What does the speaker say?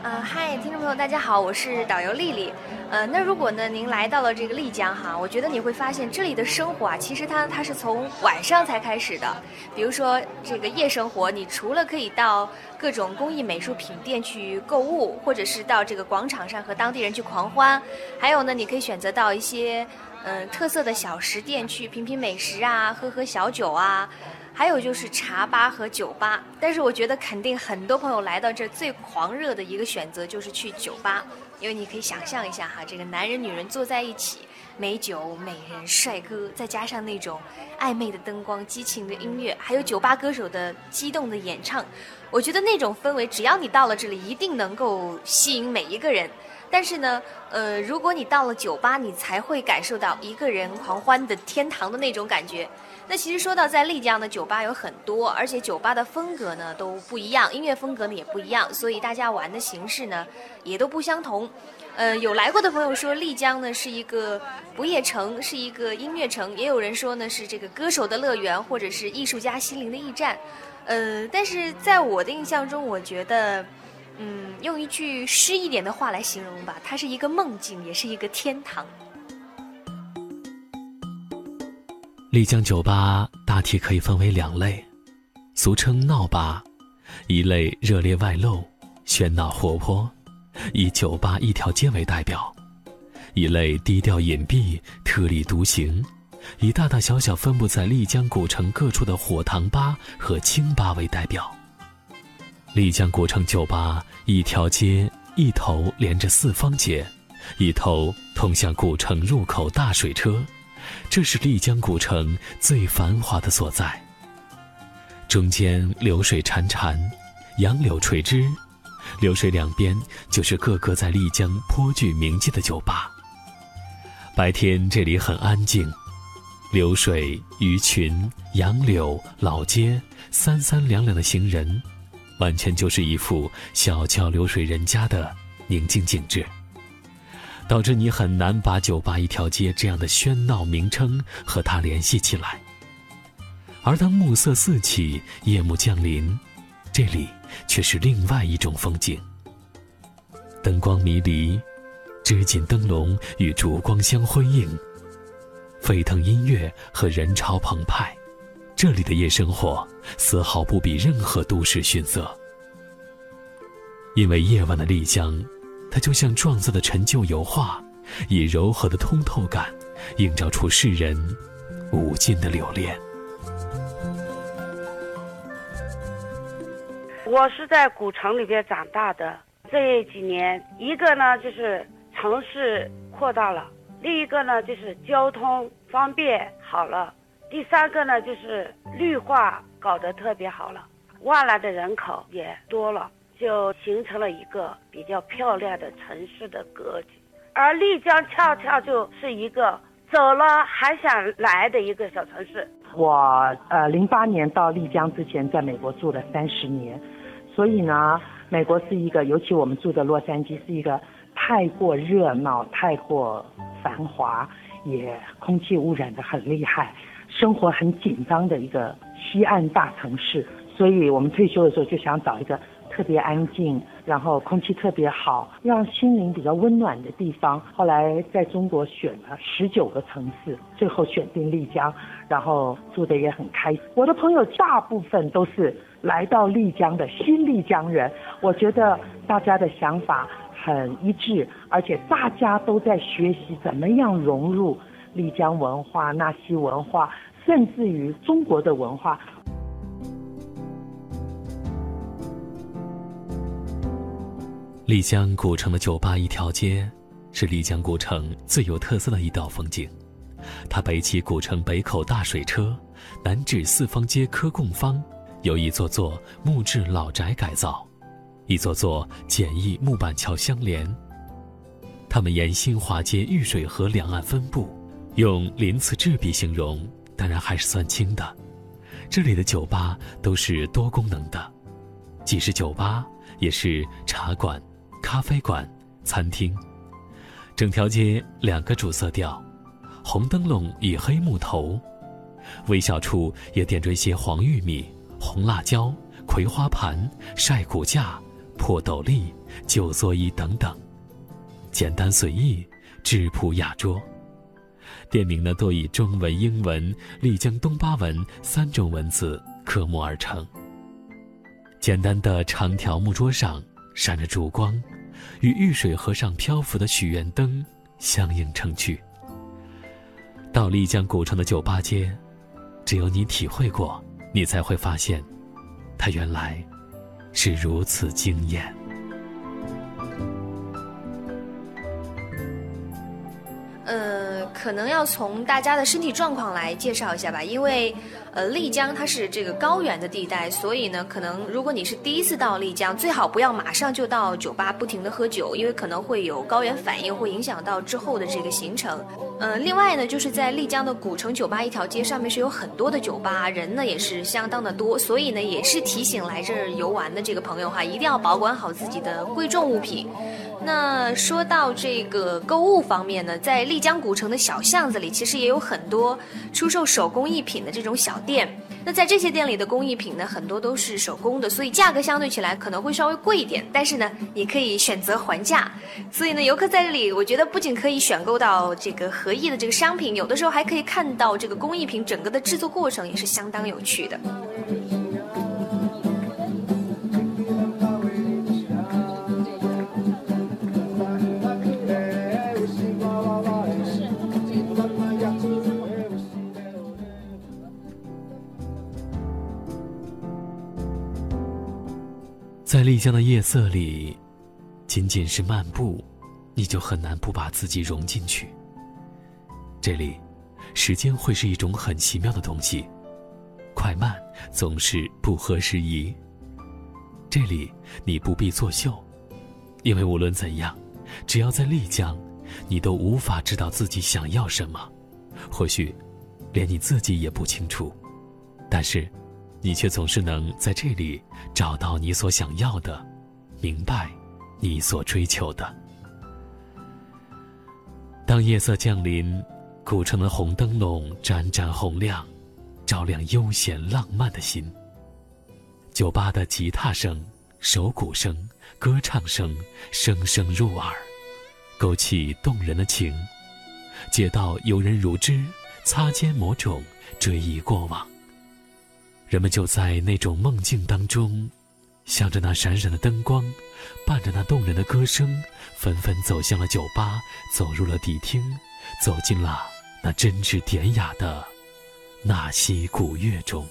呃，嗨，听众朋友，大家好，我是导游丽丽。呃，那如果呢，您来到了这个丽江哈，我觉得你会发现这里的生活啊，其实它它是从晚上才开始的。比如说这个夜生活，你除了可以到各种工艺美术品店去购物，或者是到这个广场上和当地人去狂欢，还有呢，你可以选择到一些嗯特色的小食店去品品美食啊，喝喝小酒啊。还有就是茶吧和酒吧，但是我觉得肯定很多朋友来到这儿最狂热的一个选择就是去酒吧，因为你可以想象一下哈，这个男人女人坐在一起，美酒、美人、帅哥，再加上那种暧昧的灯光、激情的音乐，还有酒吧歌手的激动的演唱，我觉得那种氛围，只要你到了这里，一定能够吸引每一个人。但是呢，呃，如果你到了酒吧，你才会感受到一个人狂欢的天堂的那种感觉。那其实说到在丽江的酒吧有很多，而且酒吧的风格呢都不一样，音乐风格呢也不一样，所以大家玩的形式呢也都不相同。呃，有来过的朋友说丽江呢是一个不夜城，是一个音乐城，也有人说呢是这个歌手的乐园，或者是艺术家心灵的驿站。呃，但是在我的印象中，我觉得，嗯，用一句诗一点的话来形容吧，它是一个梦境，也是一个天堂。丽江酒吧大体可以分为两类，俗称闹吧，一类热烈外露、喧闹活泼，以酒吧一条街为代表；一类低调隐蔽、特立独行，以大大小小分布在丽江古城各处的火塘吧和清吧为代表。丽江古城酒吧一条街，一头连着四方街，一头通向古城入口大水车。这是丽江古城最繁华的所在。中间流水潺潺，杨柳垂枝，流水两边就是各个在丽江颇具名气的酒吧。白天这里很安静，流水、鱼群、杨柳、老街，三三两两的行人，完全就是一幅小桥流水人家的宁静景致。导致你很难把“酒吧一条街”这样的喧闹名称和它联系起来。而当暮色四起，夜幕降临，这里却是另外一种风景。灯光迷离，织锦灯笼与烛光相辉映，沸腾音乐和人潮澎湃，这里的夜生活丝毫不比任何都市逊色。因为夜晚的丽江。它就像撞色的陈旧油画，以柔和的通透感，映照出世人无尽的留恋。我是在古城里边长大的，这几年，一个呢就是城市扩大了，另一个呢就是交通方便好了，第三个呢就是绿化搞得特别好了，外来的人口也多了。就形成了一个比较漂亮的城市的格局，而丽江恰恰就是一个走了还想来的一个小城市。我呃，零八年到丽江之前，在美国住了三十年，所以呢，美国是一个，尤其我们住的洛杉矶是一个太过热闹、太过繁华，也空气污染的很厉害，生活很紧张的一个西岸大城市。所以我们退休的时候就想找一个。特别安静，然后空气特别好，让心灵比较温暖的地方。后来在中国选了十九个城市，最后选定丽江，然后住的也很开心。我的朋友大部分都是来到丽江的新丽江人，我觉得大家的想法很一致，而且大家都在学习怎么样融入丽江文化、纳西文化，甚至于中国的文化。丽江古城的酒吧一条街，是丽江古城最有特色的一道风景。它北起古城北口大水车，南至四方街科贡坊，由一座座木质老宅改造，一座座简易木板桥相连。他们沿新华街玉水河两岸分布，用鳞次栉比形容，当然还是算轻的。这里的酒吧都是多功能的，既是酒吧，也是茶馆。咖啡馆、餐厅，整条街两个主色调：红灯笼与黑木头，微小处也点缀些黄玉米、红辣椒、葵花盘、晒骨架、破斗笠、旧座椅等等，简单随意，质朴雅拙。店名呢，多以中文、英文、丽江东巴文三种文字刻木而成。简单的长条木桌上闪着烛光，与玉水河上漂浮的许愿灯相映成趣。到丽江古城的酒吧街，只有你体会过，你才会发现，它原来是如此惊艳。呃，可能要从大家的身体状况来介绍一下吧，因为，呃，丽江它是这个高原的地带，所以呢，可能如果你是第一次到丽江，最好不要马上就到酒吧不停的喝酒，因为可能会有高原反应，会影响到之后的这个行程。呃，另外呢，就是在丽江的古城酒吧一条街上面是有很多的酒吧，人呢也是相当的多，所以呢，也是提醒来这儿游玩的这个朋友哈，一定要保管好自己的贵重物品。那说到这个购物方面呢，在丽江古城的小巷子里，其实也有很多出售手工艺品的这种小店。那在这些店里的工艺品呢，很多都是手工的，所以价格相对起来可能会稍微贵一点。但是呢，你可以选择还价。所以呢，游客在这里，我觉得不仅可以选购到这个合意的这个商品，有的时候还可以看到这个工艺品整个的制作过程，也是相当有趣的。在丽江的夜色里，仅仅是漫步，你就很难不把自己融进去。这里，时间会是一种很奇妙的东西，快慢总是不合时宜。这里，你不必作秀，因为无论怎样，只要在丽江，你都无法知道自己想要什么，或许，连你自己也不清楚。但是。你却总是能在这里找到你所想要的，明白你所追求的。当夜色降临，古城的红灯笼盏盏红亮，照亮悠闲浪漫的心。酒吧的吉他声、手鼓声、歌唱声声声入耳，勾起动人的情。街道游人如织，擦肩某种追忆过往。人们就在那种梦境当中，向着那闪闪的灯光，伴着那动人的歌声，纷纷走向了酒吧，走入了迪厅，走进了那真挚典雅的纳西古乐中。